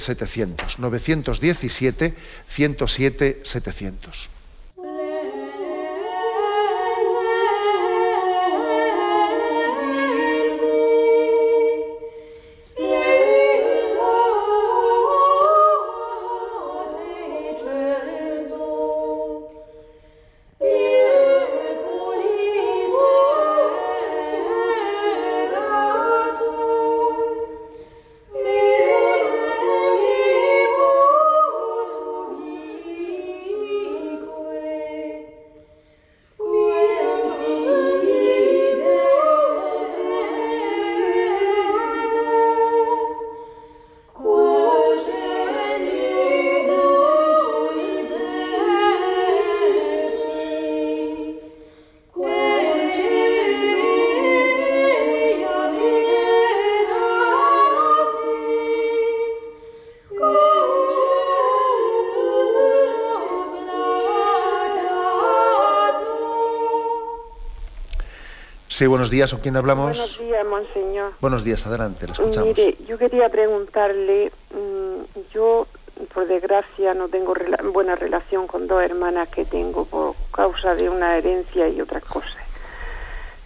Sí, buenos días. ¿Con quién hablamos? Buenos días, monseñor. Buenos días, adelante, le escuchamos. Mire, yo quería preguntarle, mm, yo por desgracia no tengo buena relación con dos hermanas que tengo por causa de una herencia y otras cosas.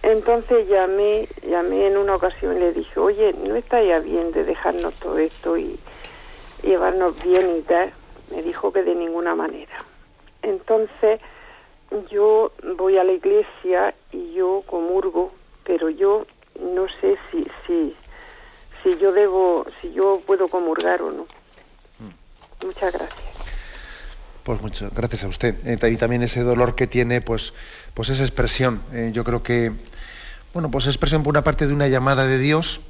Entonces llamé, llamé en una ocasión y le dije, oye, ¿no estaría bien de dejarnos todo esto y llevarnos bien y tal? Me dijo que de ninguna manera. Entonces yo voy a la iglesia y yo comurgo, pero yo no sé si si si yo debo, si yo puedo comurgar o no. Mm. Muchas gracias. Pues muchas gracias a usted. Eh, y también ese dolor que tiene, pues, pues esa expresión. Eh, yo creo que, bueno, pues expresión por una parte de una llamada de Dios,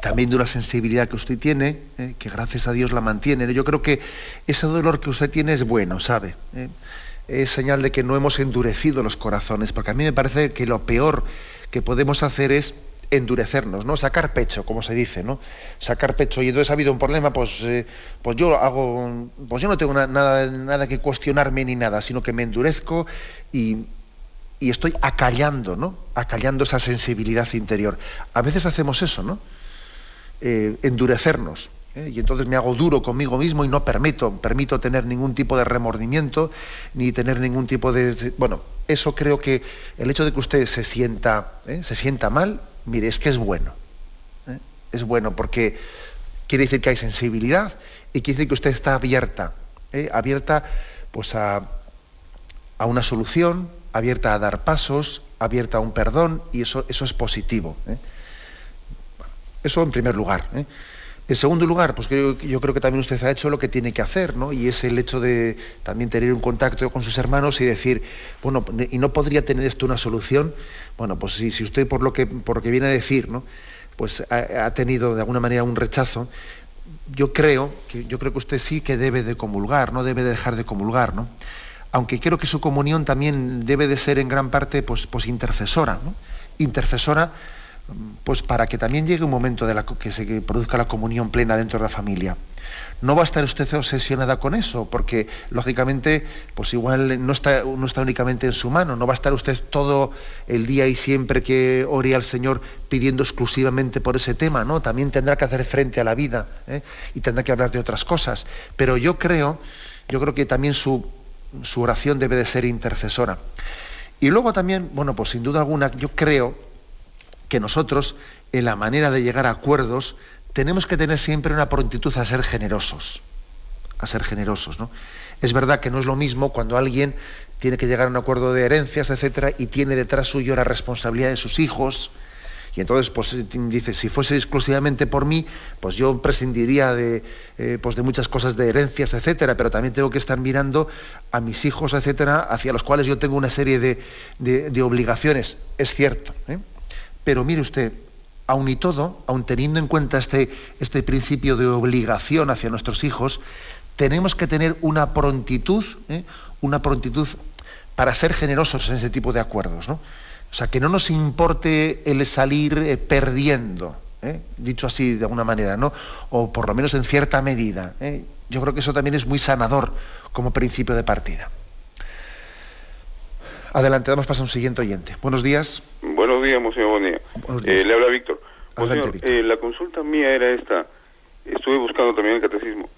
también de una sensibilidad que usted tiene, eh, que gracias a Dios la mantiene. Yo creo que ese dolor que usted tiene es bueno, ¿sabe? es señal de que no hemos endurecido los corazones, porque a mí me parece que lo peor que podemos hacer es endurecernos, ¿no? Sacar pecho, como se dice, ¿no? Sacar pecho y entonces ha habido un problema, pues, eh, pues yo hago, pues yo no tengo nada, nada que cuestionarme ni nada, sino que me endurezco y, y estoy acallando, ¿no? Acallando esa sensibilidad interior. A veces hacemos eso, ¿no? Eh, endurecernos. ¿Eh? y entonces me hago duro conmigo mismo y no permito, permito tener ningún tipo de remordimiento ni tener ningún tipo de, bueno, eso creo que el hecho de que usted se sienta, ¿eh? se sienta mal, mire, es que es bueno, ¿eh? es bueno porque quiere decir que hay sensibilidad y quiere decir que usted está abierta, abierta pues a, una solución, abierta a dar pasos, abierta a un perdón y eso, eso es positivo. Eso en primer lugar. En segundo lugar, pues yo, yo, creo que también usted ha hecho lo que tiene que hacer, ¿no? Y es el hecho de también tener un contacto con sus hermanos y decir, bueno, ¿y no podría tener esto una solución? Bueno, pues si, usted por lo que por lo que viene a decir, ¿no? Pues ha, tenido de alguna manera un rechazo, yo creo que yo creo que usted sí que debe de comulgar, no debe de dejar de comulgar, ¿no? Aunque creo que su comunión también debe de ser en gran parte pues, pues intercesora, ¿no? Intercesora pues para que también llegue un momento de la, que se produzca la comunión plena dentro de la familia. No va a estar usted obsesionada con eso, porque lógicamente, pues igual no está, no está únicamente en su mano, no va a estar usted todo el día y siempre que ore al Señor pidiendo exclusivamente por ese tema, ¿no? También tendrá que hacer frente a la vida ¿eh? y tendrá que hablar de otras cosas. Pero yo creo, yo creo que también su, su oración debe de ser intercesora. Y luego también, bueno, pues sin duda alguna, yo creo que nosotros, en la manera de llegar a acuerdos, tenemos que tener siempre una prontitud a ser generosos. A ser generosos, ¿no? Es verdad que no es lo mismo cuando alguien tiene que llegar a un acuerdo de herencias, etcétera, y tiene detrás suyo la responsabilidad de sus hijos, Y entonces, pues dice, si fuese exclusivamente por mí, pues yo prescindiría de, eh, pues de muchas cosas de herencias, etcétera, pero también tengo que estar mirando a mis hijos, etcétera, hacia los cuales yo tengo una serie de, de, obligaciones. Es cierto. ¿eh? Pero mire usted, aun y todo, aun teniendo en cuenta este, este principio de obligación hacia nuestros hijos, tenemos que tener una prontitud, ¿eh? una prontitud para ser generosos en ese tipo de acuerdos. ¿no? O sea, que no nos importe el salir eh, perdiendo, ¿eh? dicho así de alguna manera, ¿no? O por lo menos en cierta medida. Yo creo que eso también es muy sanador como principio de partida. Adelante, damos paso a un siguiente oyente. Buenos días. Buenos días, Monseñor Bonilla. le habla Víctor. Monseñor, la consulta mía era esta. Estuve buscando también el catecismo.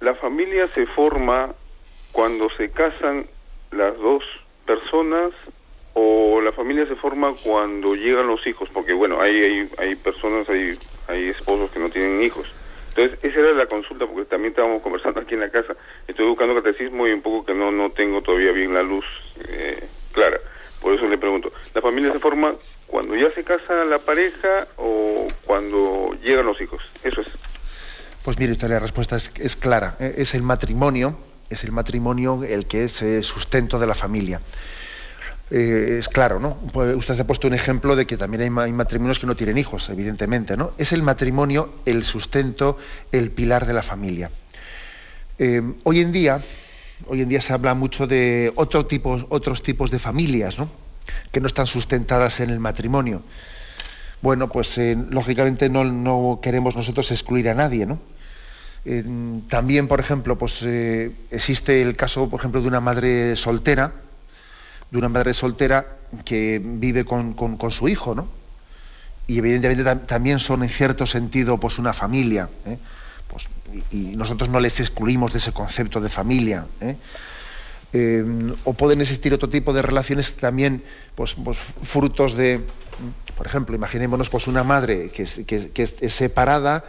la familia se forma cuando se casan las dos personas o la familia se forma cuando llegan los hijos, porque bueno, hay, hay, hay personas, hay, hay esposos que no tienen hijos. Entonces, esa era la consulta, porque también estábamos conversando aquí en la casa. Estoy buscando catecismo y un poco que no, no tengo todavía bien la luz eh, clara. Por eso le pregunto, ¿la familia se forma cuando ya se casa la pareja o cuando llegan los hijos? Eso es. Pues mire usted, la respuesta es, es clara. Eh, es el matrimonio es el matrimonio el que es eh, sustento de la familia. Eh, es claro, ¿no? Pues usted ha puesto un ejemplo de que también hay, matrimonios que no tienen hijos, evidentemente, ¿no? Es el matrimonio el sustento, el pilar de la familia. Eh, hoy en día, hoy en día se habla mucho de otro otros tipos de familias, ¿no? Que no están sustentadas en el matrimonio. Bueno, pues lógicamente no, no queremos nosotros excluir a nadie, ¿no? también, por ejemplo, pues eh, existe el caso, por ejemplo, de una madre soltera, de una madre soltera que vive con, su hijo, ¿no? Y evidentemente también son en cierto sentido pues una familia. ¿eh? Pues, y, nosotros no les excluimos de ese concepto de familia. ¿eh? o pueden existir otro tipo de relaciones también pues, pues, frutos de, por ejemplo, imaginémonos pues una madre que, que es separada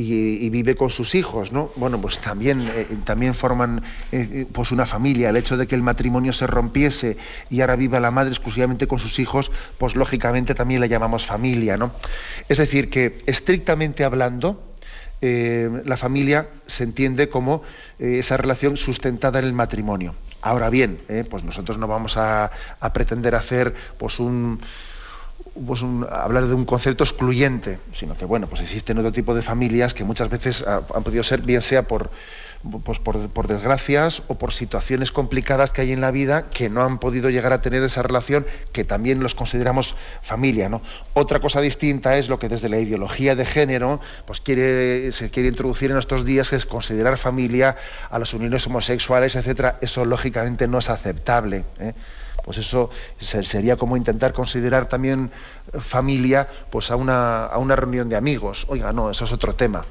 y, vive con sus hijos, ¿no? Bueno, pues también, eh, también forman eh, pues una familia. El hecho de que el matrimonio se rompiese y ahora viva la madre exclusivamente con sus hijos, pues lógicamente también la llamamos familia, ¿no? Es decir, que estrictamente hablando, eh, la familia se entiende como esa relación sustentada en el matrimonio. Ahora bien, pues nosotros no vamos a, a pretender hacer pues un pues hablar de un concepto excluyente, sino que bueno, pues existen otro tipo de familias que muchas veces han podido ser, bien sea por, pues por, desgracias o por situaciones complicadas que hay en la vida que no han podido llegar a tener esa relación que también los consideramos familia. ¿no? Otra cosa distinta es lo que desde la ideología de género pues quiere, se quiere introducir en estos días, que es considerar familia a las uniones homosexuales, etcétera. Eso lógicamente no es aceptable. ¿eh? pues eso sería como intentar considerar también familia pues a una, a una reunión de amigos. Oiga, no, eso es otro tema.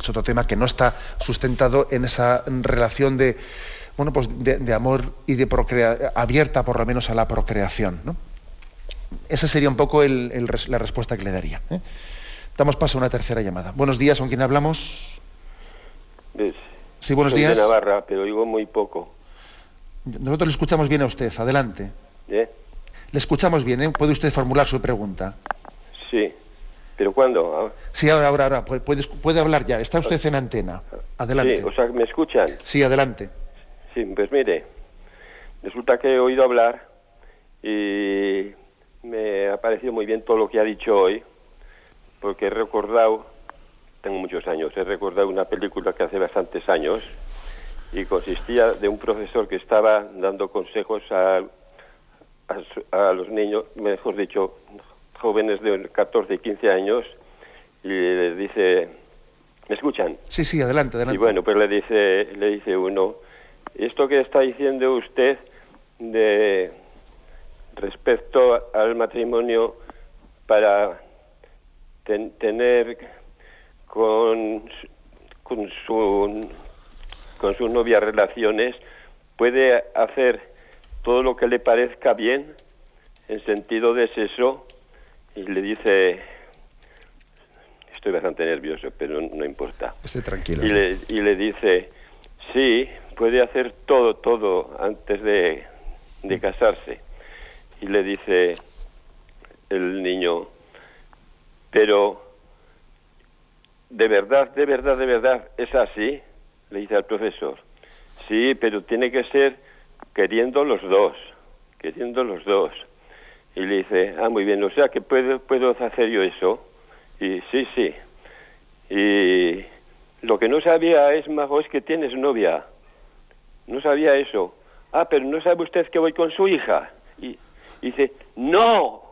Es otro tema que no está sustentado en esa relación de, bueno, pues de, amor y de procrea abierta por lo menos a la procreación. Esa sería un poco la respuesta que le daría. ¿eh? Damos paso a una tercera llamada. Buenos días, ¿con quién hablamos? Sí, buenos días. de Navarra, pero digo muy poco. Nosotros le escuchamos bien a usted. Adelante. ¿Eh? Le escuchamos bien, ¿eh? ¿Puede usted formular su pregunta? Sí. ¿Pero cuándo? Sí, ahora, ahora, ahora. Puede, puede hablar ya. Está usted en antena. Adelante. Sí, o sea, ¿me escuchan? Sí, adelante. Sí, pues mire, resulta que he oído hablar y me ha parecido muy bien todo lo que ha dicho hoy, porque he recordado, tengo muchos años, he recordado una película que hace bastantes años, y consistía de un profesor que estaba dando consejos a, a, los niños, mejor dicho, jóvenes de 14 y 15 años, y le dice, ¿me escuchan? Sí, sí, adelante, adelante. Y bueno, pues le dice, le dice uno, esto que está diciendo usted de respecto al matrimonio para tener con, con su con sus novias relaciones, puede hacer todo lo que le parezca bien en sentido de sexo y le dice estoy bastante nervioso pero no importa esté tranquilo y le, y le dice sí puede hacer todo todo antes de, de casarse y le dice el niño, pero de verdad, de verdad, de verdad, es así, le dice al profesor. Sí, pero tiene que ser queriendo los dos, queriendo los dos. Y le dice, ah, muy bien, o sea que puedo, puedo hacer yo eso. Y sí, sí. Y lo que no sabía es, Majo, es que tienes novia. No sabía eso. Ah, pero no sabe usted que voy con su hija. Y, dice, no,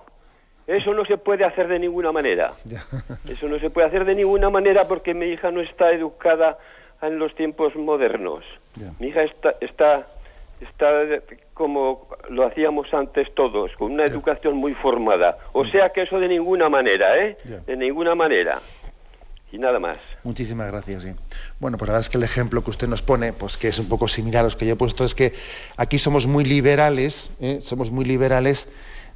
eso no se puede hacer de ninguna manera. Eso no se puede hacer de ninguna manera porque mi hija no está educada en los tiempos modernos. Mi hija está, está, está como lo hacíamos antes todos, con una educación muy formada. O sea que eso de ninguna manera, ¿eh? De ninguna manera y nada más. Muchísimas gracias. Sí. Bueno, pues la verdad es que el ejemplo que usted nos pone, pues que es un poco similar a los que yo he puesto, es que aquí somos muy liberales, ¿eh? somos muy liberales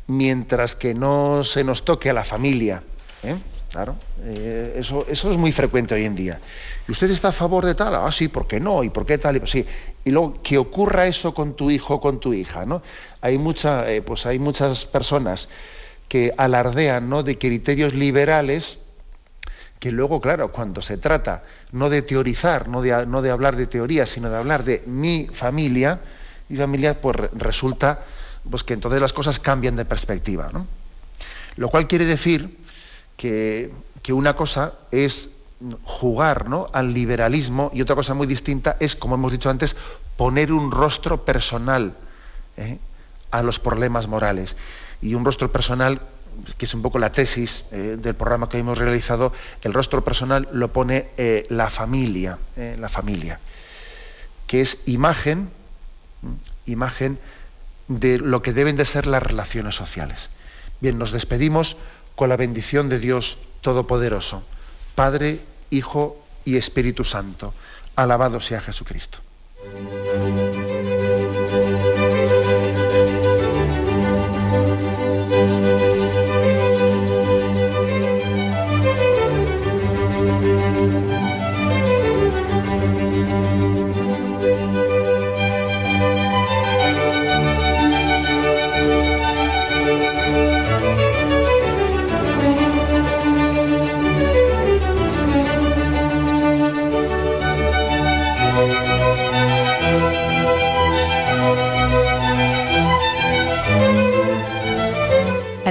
mientras que no se nos toque a la familia. ¿eh? Claro, eh, eso, eso es muy frecuente hoy en día. ¿Y usted está a favor de tal? Ah, sí, ¿por qué no? ¿Y por qué tal? Y, sí. y luego que ocurra eso con tu hijo o con tu hija, ¿no? Hay, mucha, pues hay muchas personas que alardean ¿no? de criterios liberales que luego, claro, cuando se trata no de teorizar, no de, no de hablar de teoría, sino de hablar de mi familia, mi familia, pues resulta pues, que entonces las cosas cambian de perspectiva. ¿no? Lo cual quiere decir que, una cosa es jugar ¿no? al liberalismo y otra cosa muy distinta es, como hemos dicho antes, poner un rostro personal ¿eh? a los problemas morales. Y un rostro personal que es un poco la tesis eh, del programa que hemos realizado, el rostro personal lo pone eh, la familia, la familia, que es imagen, imagen de lo que deben de ser las relaciones sociales. Bien, nos despedimos con la bendición de Dios Todopoderoso, Padre, Hijo y Espíritu Santo. Alabado sea Jesucristo.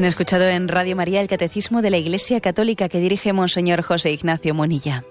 Han escuchado en Radio María el Catecismo de la Iglesia Católica que dirige Monseñor José Ignacio Monilla.